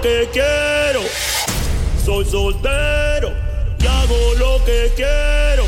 que quiero. Soy soltero y hago lo que quiero.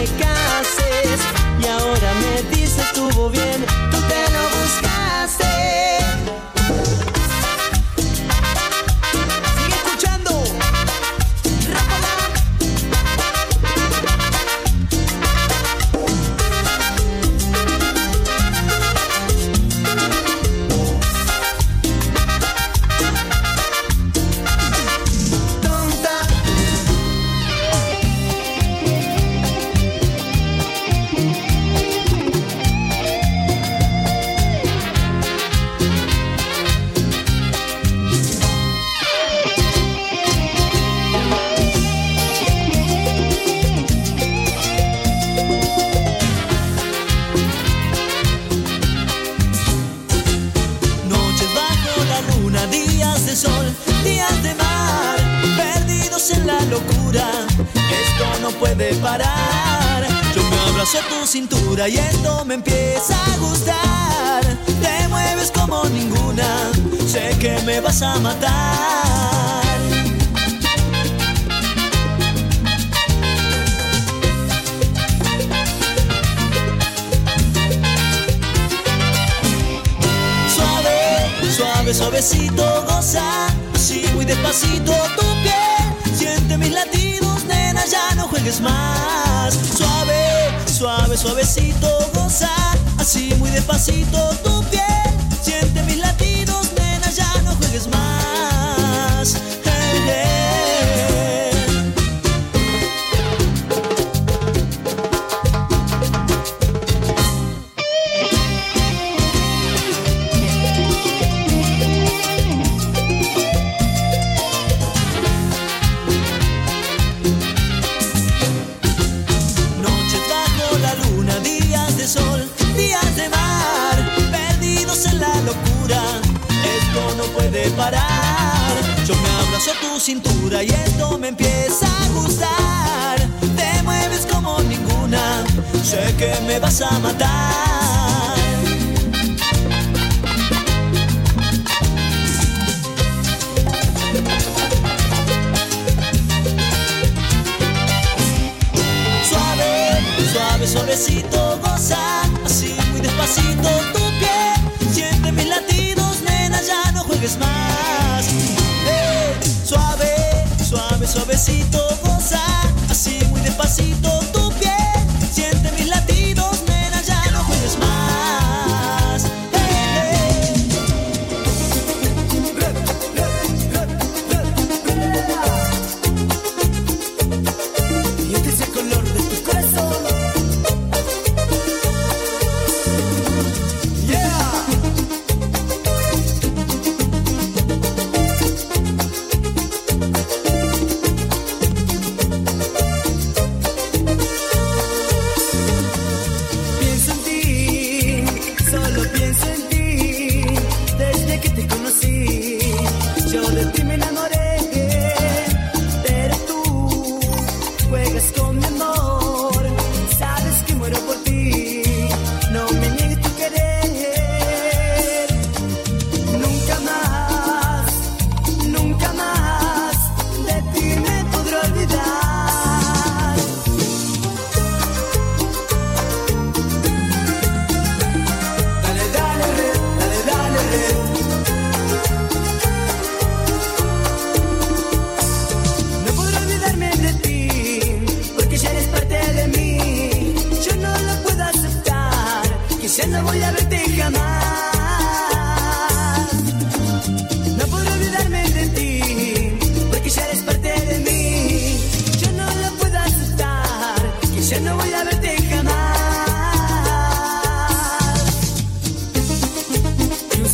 me cae. arriesgues más. Suave, suave, suavecito, goza. Así muy despacito tu piel.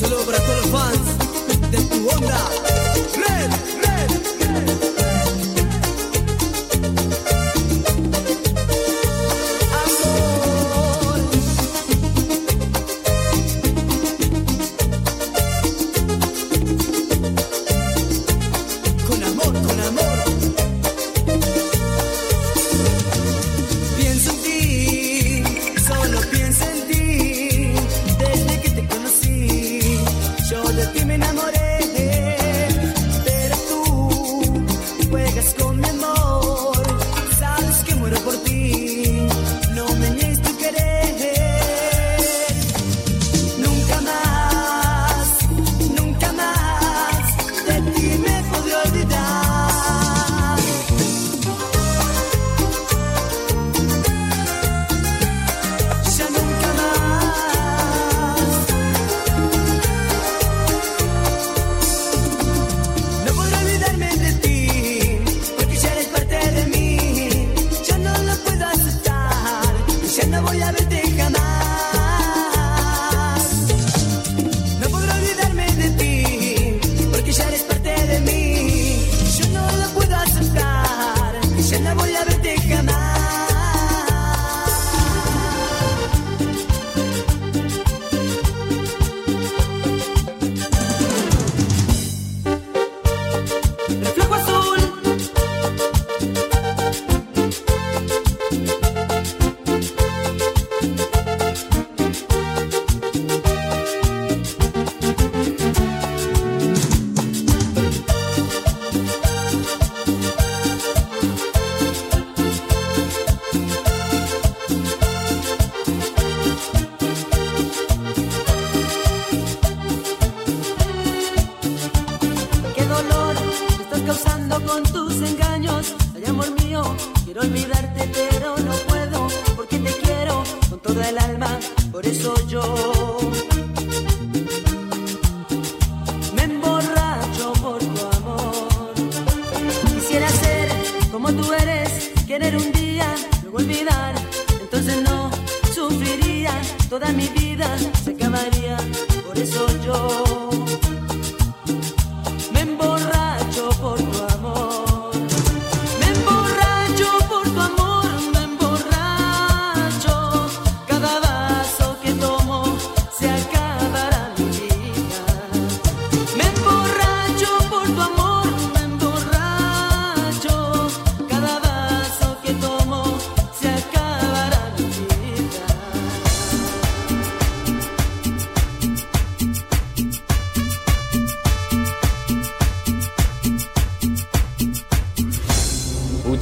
se logra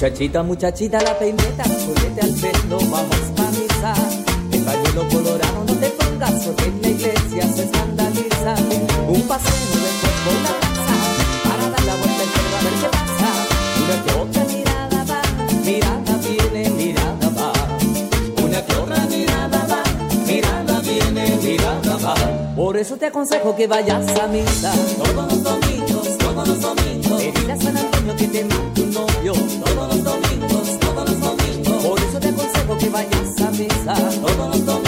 Muchachita, muchachita, la peineta, ponete al pelo, vamos pa' misa. El pañuelo colorado no te pongas, porque en la iglesia se escandaliza. Un paseo después por la plaza, para dar la vuelta entero a ver qué pasa. Una que otra mirada va, mirada viene, mirada va. Una que otra mirada va, mirada viene, mirada va. Por eso te aconsejo que vayas a misa todos los domingos, Pedirle a San Antonio que te mate un novio todos los domingos, todos los domingos. Por eso te aconsejo que vayas a misa todos los domingos,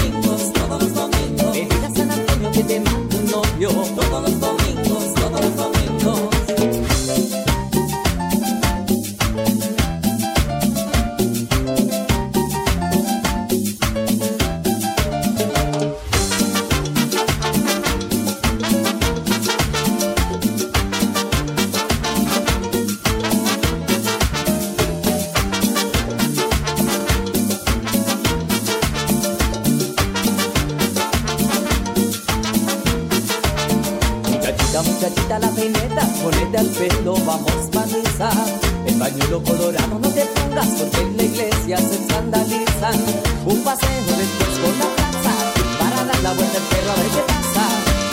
El pañuelo colorado no te pongas porque en la iglesia se escandalizan. Un paseo después por la plaza, para dar la vuelta al perro a ver qué pasa.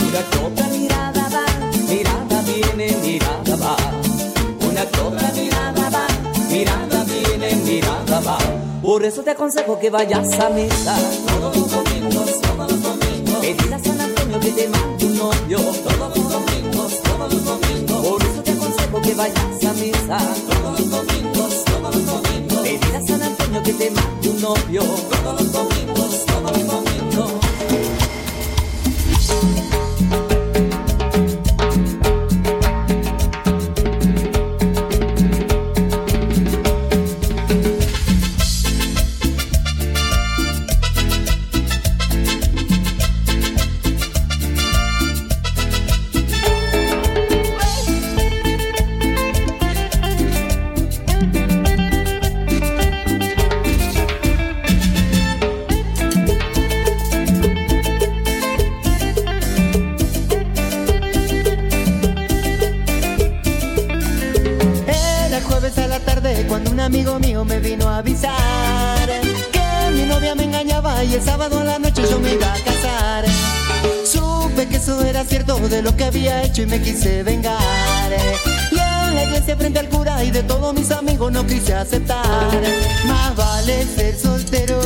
Una que mirada va, mirada viene, mirada va. Una que mirada va, mirada viene, mirada va. Por eso te aconsejo que vayas a misa todos los domingos, todos los domingos. Pedir a San Antonio que te mande un novio todos los domingos, todos los domingos. Por eso te aconsejo que vayas a misa los domingos, todos los domingos. Pedir a San Antonio que te mande un novio todos los domingos, no quise aceptar. Más vale ser soltero.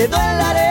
Quedó en la arena.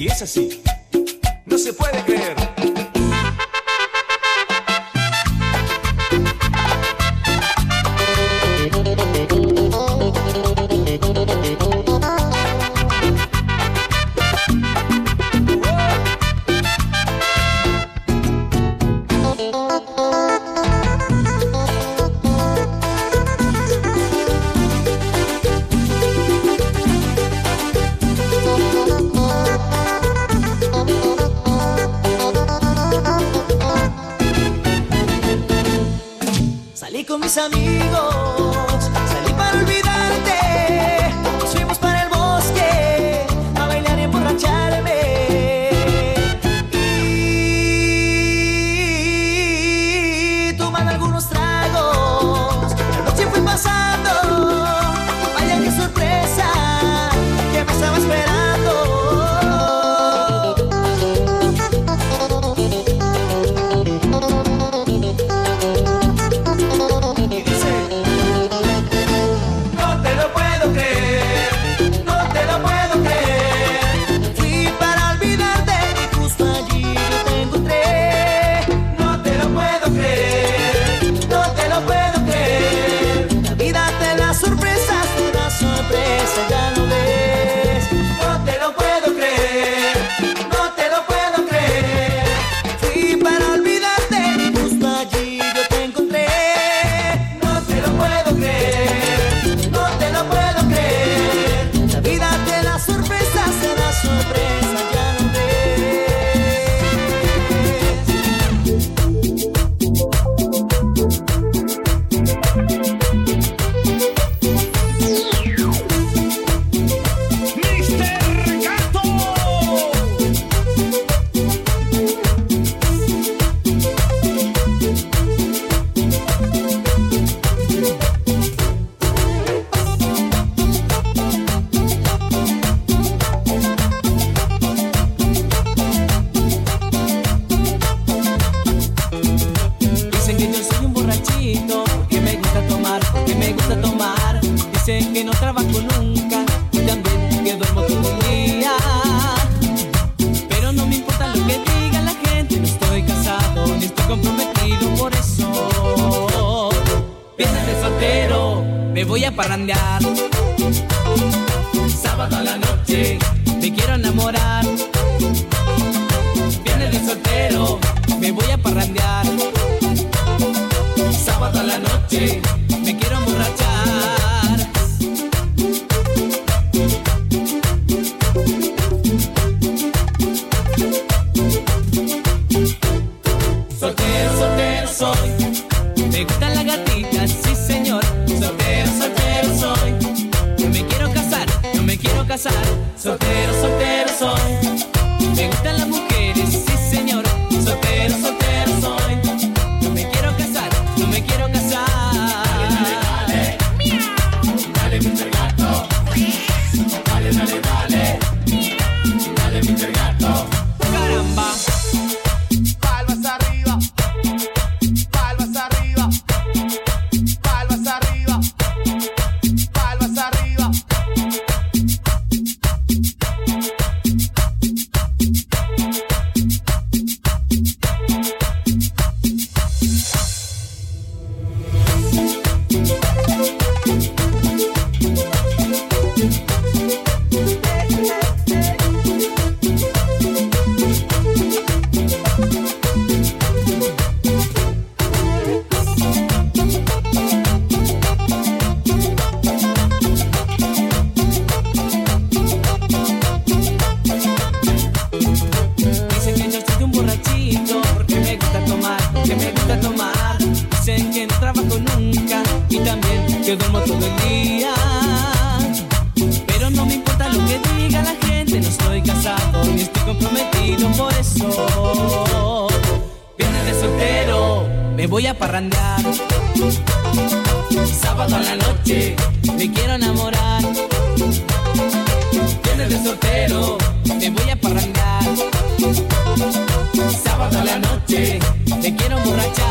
Y es así. No se puede creer. No trabajo nunca y también que duermo todo el día. Pero no me importa lo que diga la gente, no estoy casado ni estoy comprometido por eso. Viernes de soltero, me voy a parrandear. Sábado a la noche, me quiero enamorar. Viernes de soltero, me voy a parrandear. Sábado a la noche, me quiero emborrachar.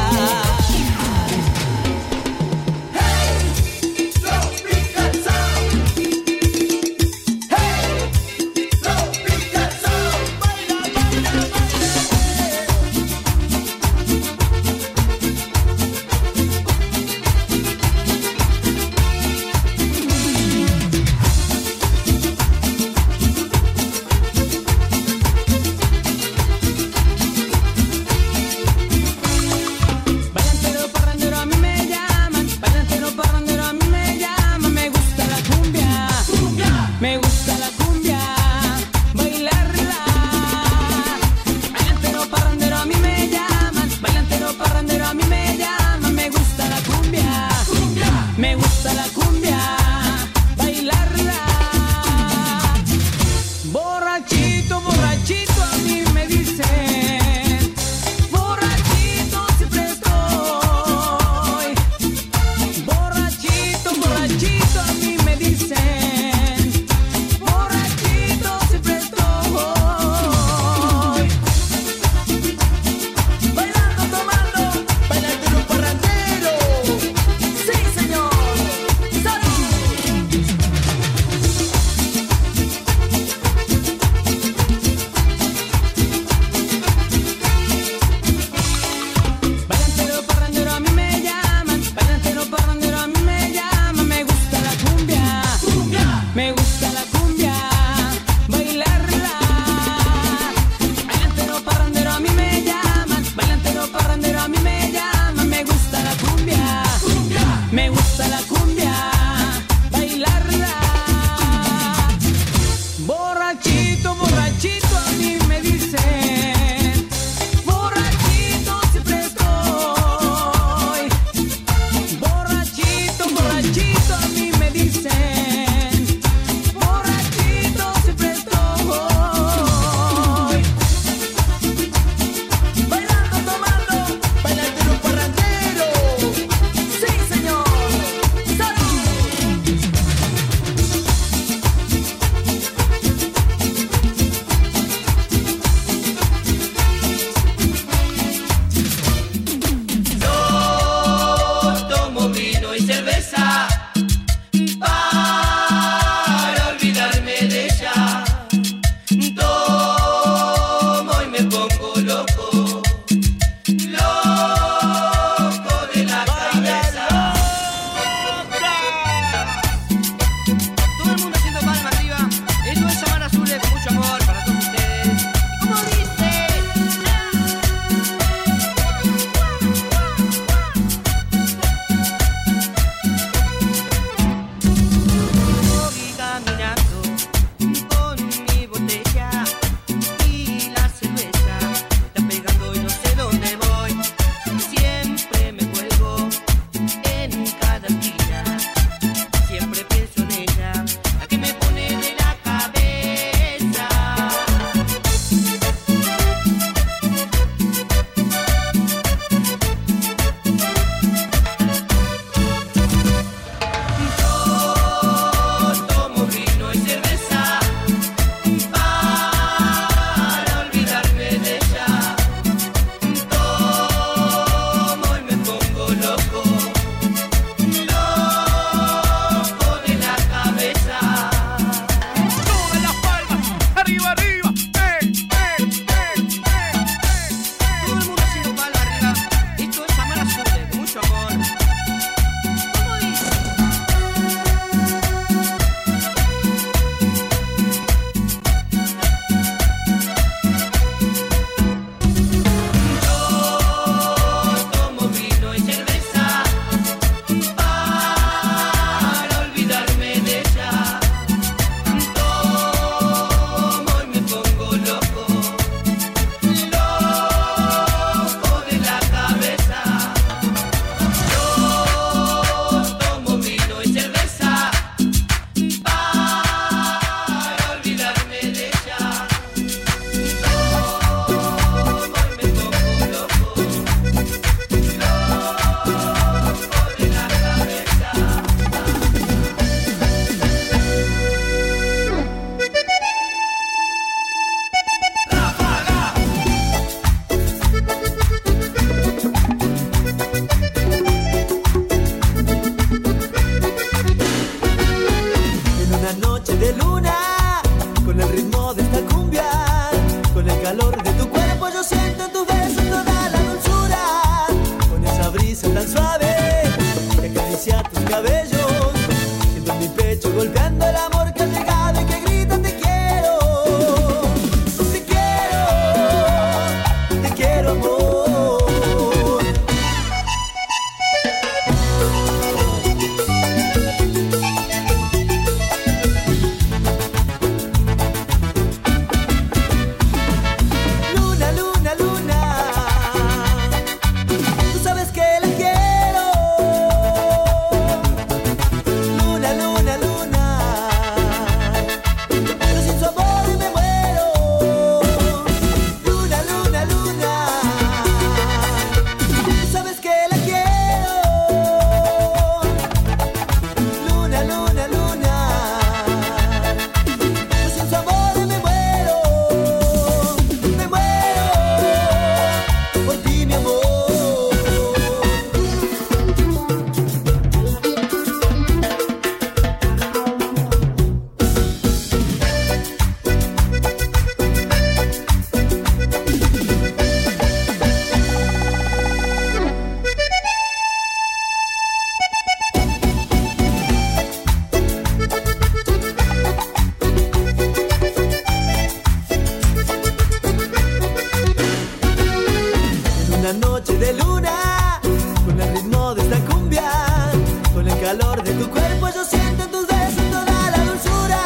calor de tu cuerpo yo siento en tus besos toda la dulzura.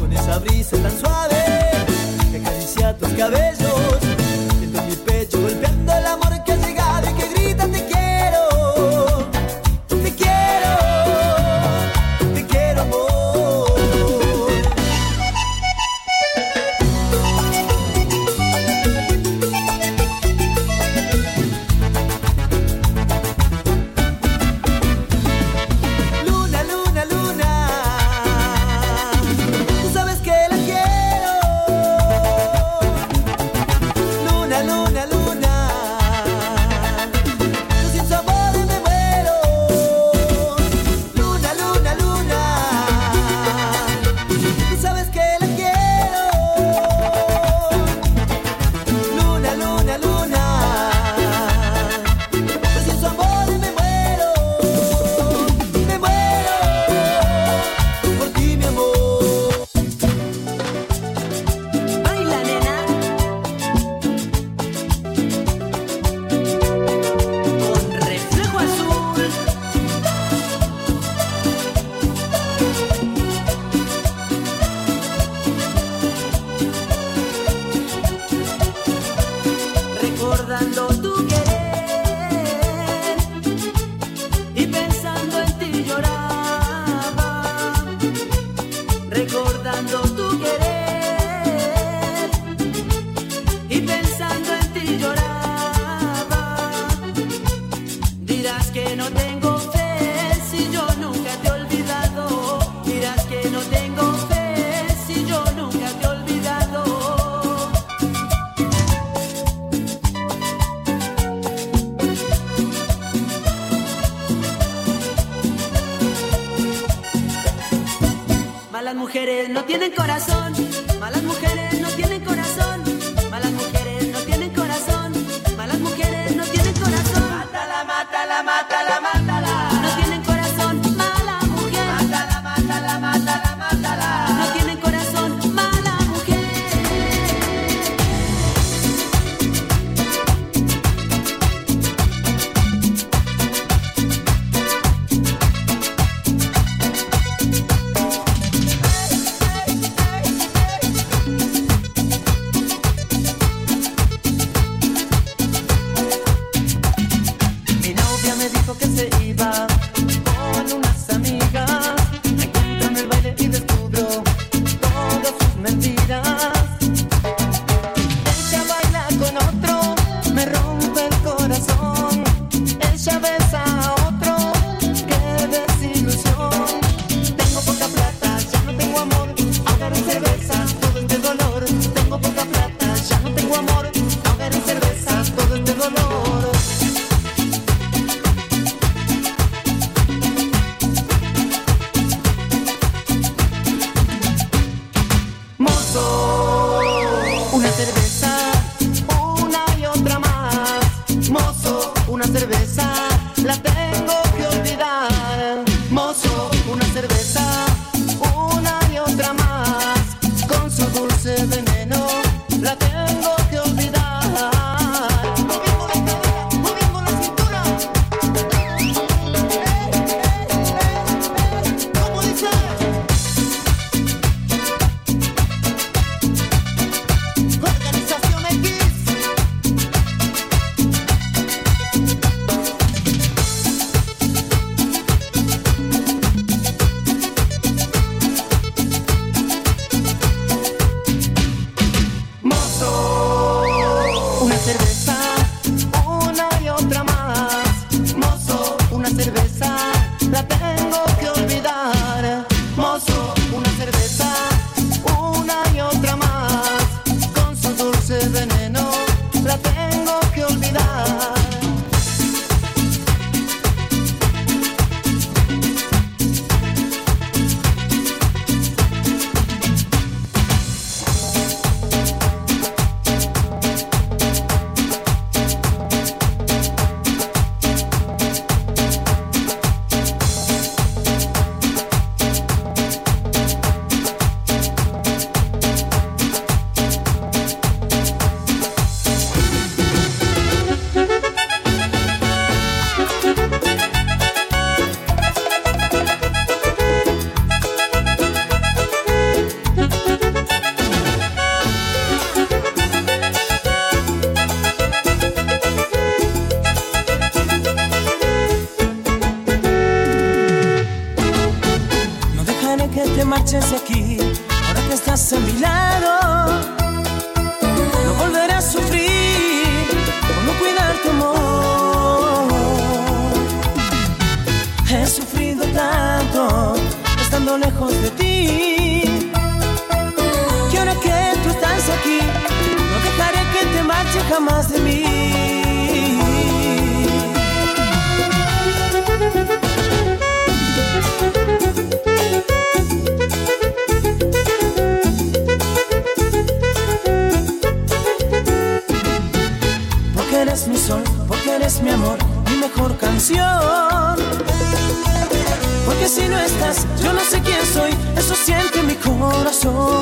Con esa brisa tan suave. Mi